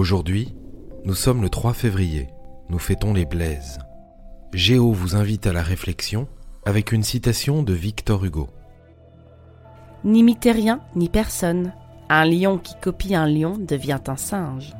Aujourd'hui, nous sommes le 3 février, nous fêtons les Blaises. Géo vous invite à la réflexion avec une citation de Victor Hugo. N'imitez rien ni personne. Un lion qui copie un lion devient un singe.